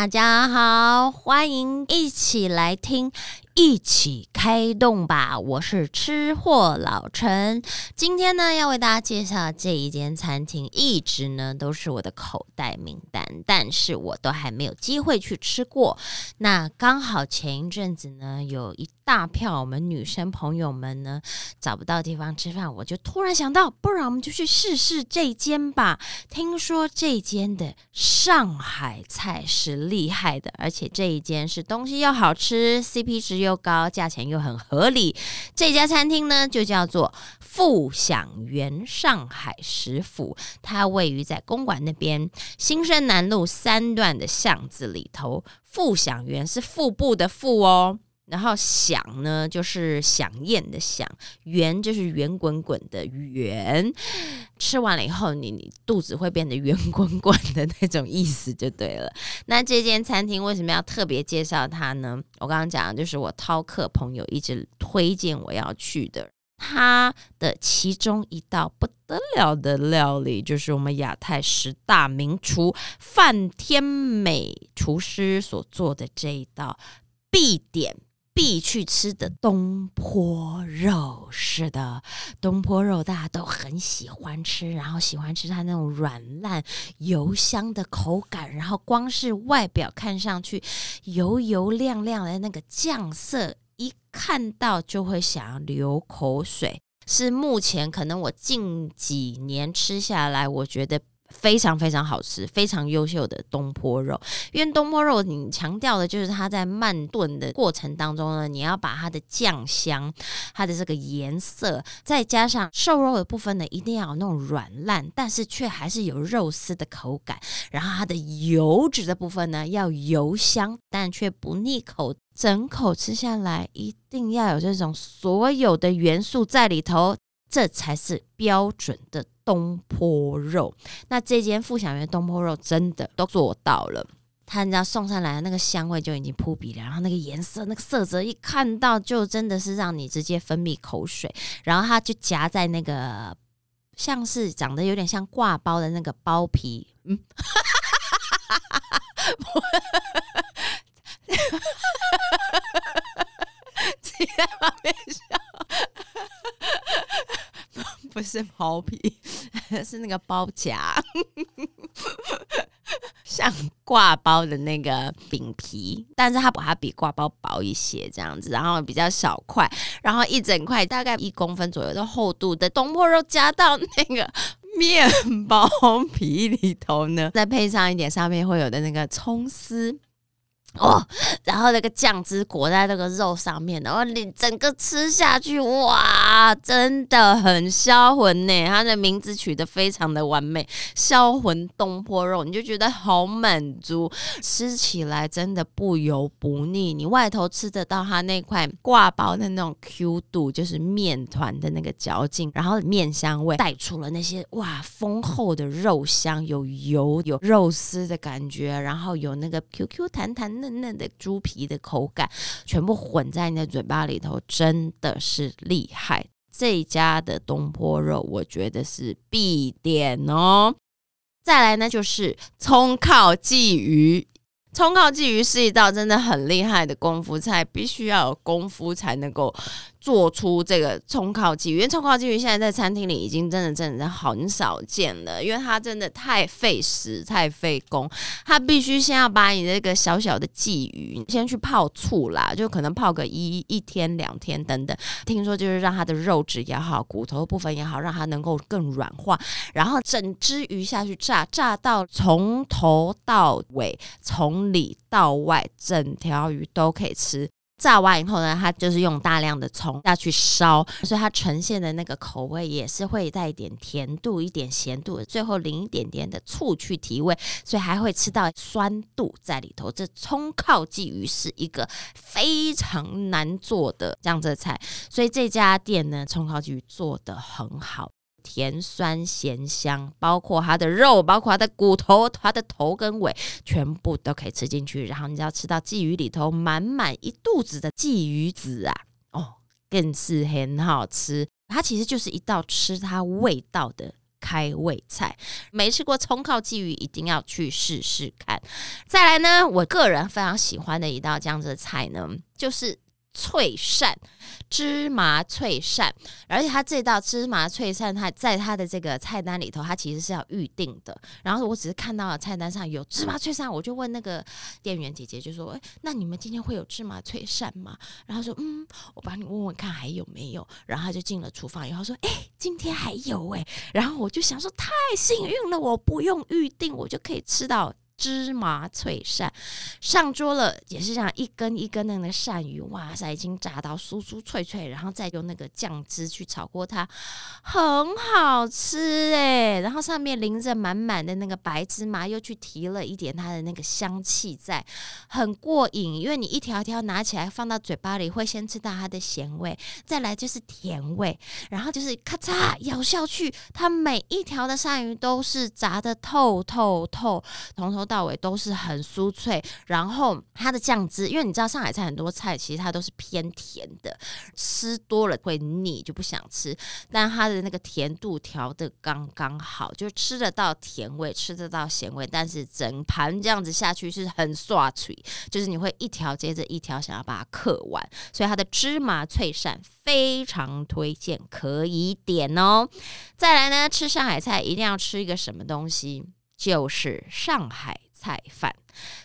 大家好，欢迎一起来听。一起开动吧！我是吃货老陈，今天呢要为大家介绍这一间餐厅，一直呢都是我的口袋名单，但是我都还没有机会去吃过。那刚好前一阵子呢，有一大票我们女生朋友们呢找不到地方吃饭，我就突然想到，不然我们就去试试这间吧。听说这间的上海菜是厉害的，而且这一间是东西又好吃，CP 值。又又高，价钱又很合理。这家餐厅呢，就叫做富享园上海食府，它位于在公馆那边新生南路三段的巷子里头。富享园是腹部的腹哦。然后响呢，就是响宴的响；圆就是圆滚滚的圆。吃完了以后，你你肚子会变得圆滚滚的那种意思就对了。那这间餐厅为什么要特别介绍它呢？我刚刚讲的就是我饕客朋友一直推荐我要去的，它的其中一道不得了的料理，就是我们亚太十大名厨范天美厨师所做的这一道必点。必去吃的东坡肉，是的，东坡肉大家都很喜欢吃，然后喜欢吃它那种软烂油香的口感，然后光是外表看上去油油亮亮的那个酱色，一看到就会想要流口水，是目前可能我近几年吃下来，我觉得。非常非常好吃，非常优秀的东坡肉。因为东坡肉，你强调的就是它在慢炖的过程当中呢，你要把它的酱香、它的这个颜色，再加上瘦肉的部分呢，一定要有那种软烂，但是却还是有肉丝的口感。然后它的油脂的部分呢，要油香，但却不腻口。整口吃下来，一定要有这种所有的元素在里头，这才是标准的。东坡肉，那这间富享园东坡肉真的都做到了。他你知道送上来的那个香味就已经扑鼻了，然后那个颜色、那个色泽一看到就真的是让你直接分泌口水。然后它就夹在那个像是长得有点像挂包的那个包皮，嗯，在旁边笑。不是 包皮，是那个包夹，像挂包的那个饼皮，但是它把它比挂包薄一些，这样子，然后比较小块，然后一整块大概一公分左右的厚度的东坡肉夹到那个面 包皮里头呢，再配上一点上面会有的那个葱丝。哦，然后那个酱汁裹在那个肉上面，然后你整个吃下去，哇，真的很销魂呢！它的名字取得非常的完美，销魂东坡肉，你就觉得好满足，吃起来真的不油不腻。你外头吃得到它那块挂包的那种 Q 度，就是面团的那个嚼劲，然后面香味带出了那些哇丰厚的肉香，有油有肉丝的感觉，然后有那个 QQ 弹弹。嫩嫩的猪皮的口感，全部混在你的嘴巴里头，真的是厉害。这家的东坡肉，我觉得是必点哦。再来呢，就是葱烤鲫鱼。葱烤鲫鱼是一道真的很厉害的功夫菜，必须要有功夫才能够。做出这个葱烤鲫鱼，因为葱烤鲫鱼现在在餐厅里已经真的真的很少见了，因为它真的太费时、太费工。它必须先要把你这个小小的鲫鱼先去泡醋啦，就可能泡个一一天、两天等等。听说就是让它的肉质也好、骨头部分也好，让它能够更软化，然后整只鱼下去炸，炸到从头到尾、从里到外，整条鱼都可以吃。炸完以后呢，它就是用大量的葱下去烧，所以它呈现的那个口味也是会带一点甜度、一点咸度，最后淋一点点的醋去提味，所以还会吃到酸度在里头。这葱烤鲫鱼是一个非常难做的这样子的菜，所以这家店呢，葱烤鲫鱼做的很好。甜酸咸香，包括它的肉，包括它的骨头，它的头跟尾，全部都可以吃进去。然后你只要吃到鲫鱼里头满满一肚子的鲫鱼籽啊，哦，更是很好吃。它其实就是一道吃它味道的。开胃菜。没吃过葱烤鲫鱼，一定要去试试看。再来呢，我个人非常喜欢的一道这样子的菜呢，就是脆鳝。芝麻脆鳝，而且它这道芝麻脆鳝，它在它的这个菜单里头，它其实是要预定的。然后我只是看到了菜单上有芝麻脆鳝，我就问那个店员姐姐，就说：“哎，那你们今天会有芝麻脆鳝吗？”然后说：“嗯，我帮你问问看还有没有。”然后他就进了厨房以后说：“哎，今天还有哎。”然后我就想说：“太幸运了，我不用预定，我就可以吃到。”芝麻脆鳝上桌了，也是这样一根一根的那个鳝鱼，哇塞，已经炸到酥酥脆脆，然后再用那个酱汁去炒过它，很好吃哎。然后上面淋着满满的那个白芝麻，又去提了一点它的那个香气在，很过瘾。因为你一条条拿起来放到嘴巴里，会先吃到它的咸味，再来就是甜味，然后就是咔嚓咬下去，它每一条的鳝鱼都是炸的透透透，从头。到尾都是很酥脆，然后它的酱汁，因为你知道上海菜很多菜其实它都是偏甜的，吃多了会腻就不想吃，但它的那个甜度调的刚刚好，就吃得到甜味，吃得到咸味，但是整盘这样子下去是很刷脆，就是你会一条接着一条想要把它嗑完，所以它的芝麻脆鳝非常推荐，可以点哦。再来呢，吃上海菜一定要吃一个什么东西？就是上海菜饭。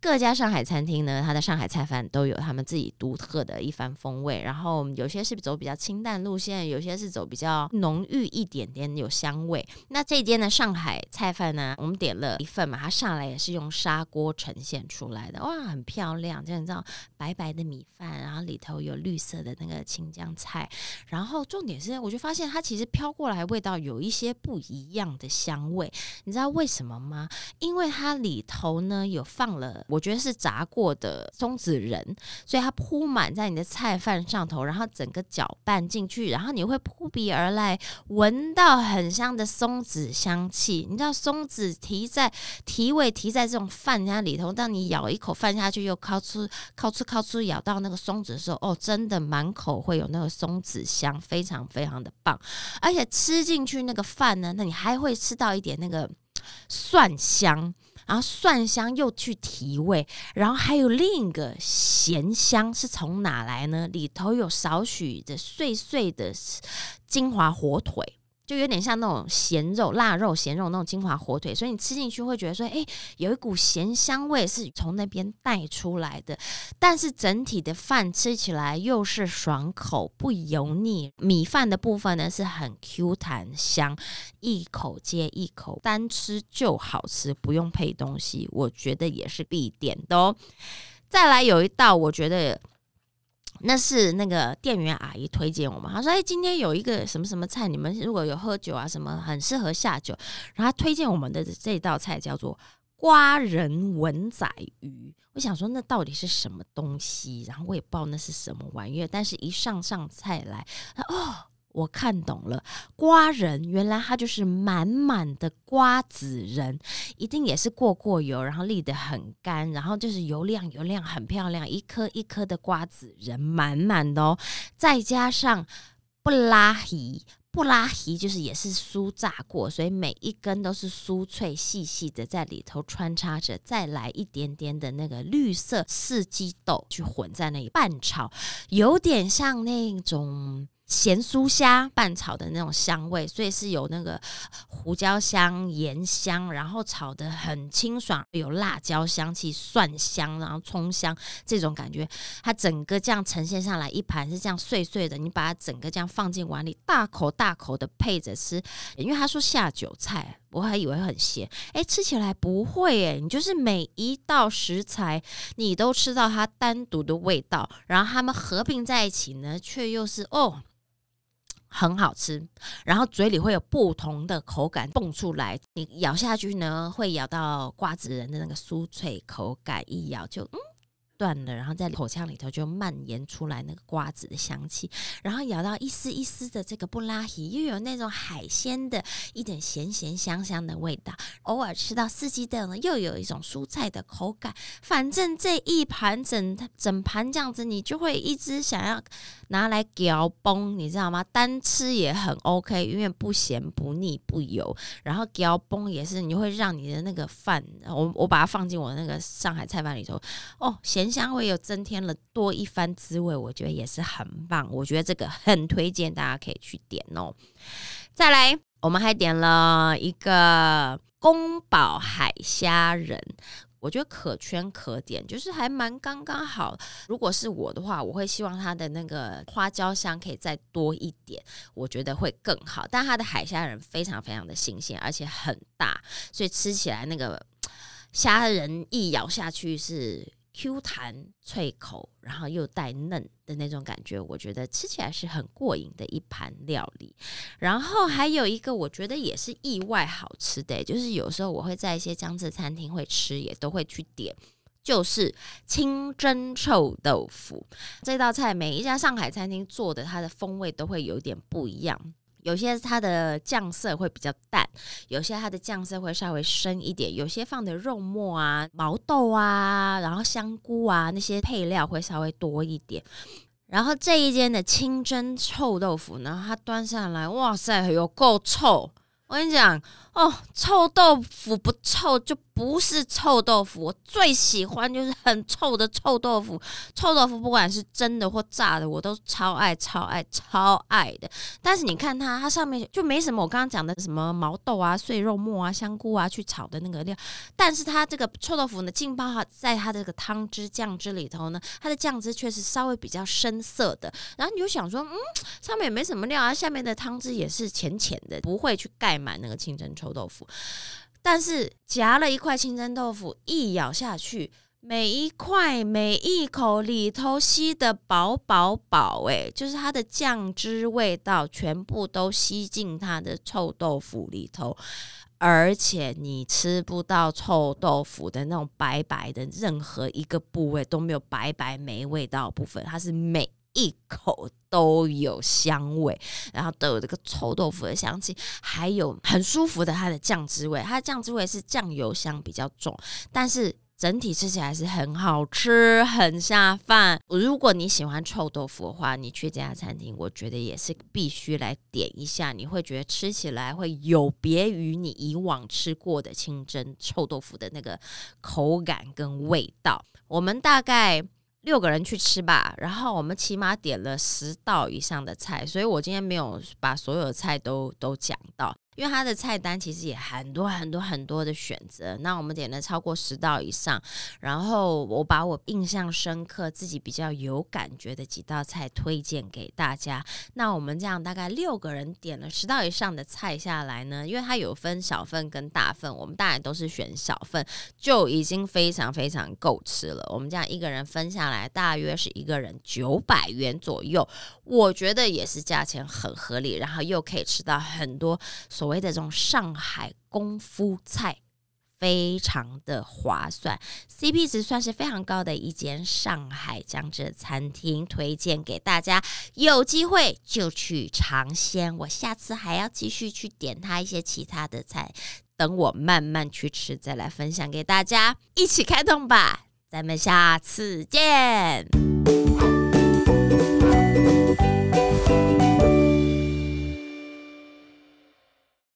各家上海餐厅呢，它的上海菜饭都有他们自己独特的一番风味。然后有些是走比较清淡路线，有些是走比较浓郁一点点有香味。那这间的上海菜饭呢，我们点了一份嘛，它上来也是用砂锅呈现出来的，哇，很漂亮，就你知道白白的米饭，然后里头有绿色的那个青江菜。然后重点是，我就发现它其实飘过来味道有一些不一样的香味。你知道为什么吗？因为它里头呢有放放了。我觉得是炸过的松子仁，所以它铺满在你的菜饭上头，然后整个搅拌进去，然后你会扑鼻而来，闻到很香的松子香气。你知道松子提在提味提在这种饭家里头，当你咬一口饭下去，又靠出靠出靠出咬到那个松子的时候，哦，真的满口会有那个松子香，非常非常的棒。而且吃进去那个饭呢，那你还会吃到一点那个蒜香。然后蒜香又去提味，然后还有另一个咸香是从哪来呢？里头有少许的碎碎的金华火腿。就有点像那种咸肉、腊肉、咸肉那种金华火腿，所以你吃进去会觉得说，哎，有一股咸香味是从那边带出来的。但是整体的饭吃起来又是爽口不油腻，米饭的部分呢是很 Q 弹香，一口接一口，单吃就好吃，不用配东西，我觉得也是必点的哦。再来有一道，我觉得。那是那个店员阿姨推荐我们，她说：“哎，今天有一个什么什么菜，你们如果有喝酒啊什么，很适合下酒。”然后她推荐我们的这道菜叫做瓜仁文仔鱼。我想说，那到底是什么东西？然后我也不知道那是什么玩意儿。但是一上上菜来，哦。我看懂了，瓜仁原来它就是满满的瓜子仁，一定也是过过油，然后沥得很干，然后就是油亮油亮，很漂亮，一颗一颗的瓜子仁，满满的哦，再加上布拉提，布拉提就是也是酥炸过，所以每一根都是酥脆细细的，在里头穿插着，再来一点点的那个绿色四季豆去混在那里拌炒，有点像那种。咸酥虾拌炒的那种香味，所以是有那个胡椒香、盐香，然后炒的很清爽，有辣椒香气、蒜香，然后葱香这种感觉。它整个这样呈现上来，一盘是这样碎碎的，你把它整个这样放进碗里，大口大口的配着吃。因为他说下酒菜，我还以为很咸，哎，吃起来不会哎，你就是每一道食材你都吃到它单独的味道，然后它们合并在一起呢，却又是哦。很好吃，然后嘴里会有不同的口感蹦出来，你咬下去呢，会咬到瓜子仁的那个酥脆口感，一咬就嗯，断了，然后在口腔里头就蔓延出来那个瓜子的香气，然后咬到一丝一丝的这个布拉，又有那种海鲜的一点咸咸香香的味道。偶尔吃到四季豆呢，又有一种蔬菜的口感。反正这一盘整整盘这样子，你就会一直想要拿来嚼崩，你知道吗？单吃也很 OK，因为不咸不腻不油。然后嚼崩也是，你会让你的那个饭，我我把它放进我那个上海菜饭里头，哦，咸香味又增添了多一番滋味，我觉得也是很棒。我觉得这个很推荐，大家可以去点哦。再来，我们还点了一个宫保海虾仁。我觉得可圈可点，就是还蛮刚刚好。如果是我的话，我会希望它的那个花椒香可以再多一点，我觉得会更好。但它的海虾仁非常非常的新鲜，而且很大，所以吃起来那个虾仁一咬下去是。Q 弹脆口，然后又带嫩的那种感觉，我觉得吃起来是很过瘾的一盘料理。然后还有一个，我觉得也是意外好吃的，就是有时候我会在一些江浙餐厅会吃，也都会去点，就是清蒸臭豆腐这道菜。每一家上海餐厅做的，它的风味都会有点不一样。有些它的酱色会比较淡，有些它的酱色会稍微深一点，有些放的肉末啊、毛豆啊，然后香菇啊那些配料会稍微多一点。然后这一间的清蒸臭豆腐呢，它端上来，哇塞，有够臭！我跟你讲哦，臭豆腐不臭就。不是臭豆腐，我最喜欢就是很臭的臭豆腐。臭豆腐不管是蒸的或炸的，我都超爱、超爱、超爱的。但是你看它，它上面就没什么我刚刚讲的什么毛豆啊、碎肉末啊、香菇啊去炒的那个料。但是它这个臭豆腐呢，浸泡在它这个汤汁酱汁里头呢，它的酱汁却是稍微比较深色的。然后你就想说，嗯，上面也没什么料啊，下面的汤汁也是浅浅的，不会去盖满那个清蒸臭豆腐。但是夹了一块清蒸豆腐，一咬下去，每一块每一口里头吸的饱饱饱，哎，就是它的酱汁味道全部都吸进它的臭豆腐里头，而且你吃不到臭豆腐的那种白白的任何一个部位都没有白白没味道部分，它是美。一口都有香味，然后都有这个臭豆腐的香气，还有很舒服的它的酱汁味。它的酱汁味是酱油香比较重，但是整体吃起来是很好吃，很下饭。如果你喜欢臭豆腐的话，你去这家餐厅，我觉得也是必须来点一下。你会觉得吃起来会有别于你以往吃过的清蒸臭豆腐的那个口感跟味道。我们大概。六个人去吃吧，然后我们起码点了十道以上的菜，所以我今天没有把所有的菜都都讲到。因为它的菜单其实也很多很多很多的选择，那我们点了超过十道以上，然后我把我印象深刻、自己比较有感觉的几道菜推荐给大家。那我们这样大概六个人点了十道以上的菜下来呢，因为它有分小份跟大份，我们当然都是选小份，就已经非常非常够吃了。我们这样一个人分下来，大约是一个人九百元左右，我觉得也是价钱很合理，然后又可以吃到很多所。所谓的这种上海功夫菜，非常的划算，CP 值算是非常高的一间上海江浙餐厅，推荐给大家。有机会就去尝鲜，我下次还要继续去点它一些其他的菜，等我慢慢去吃，再来分享给大家。一起开动吧，咱们下次见。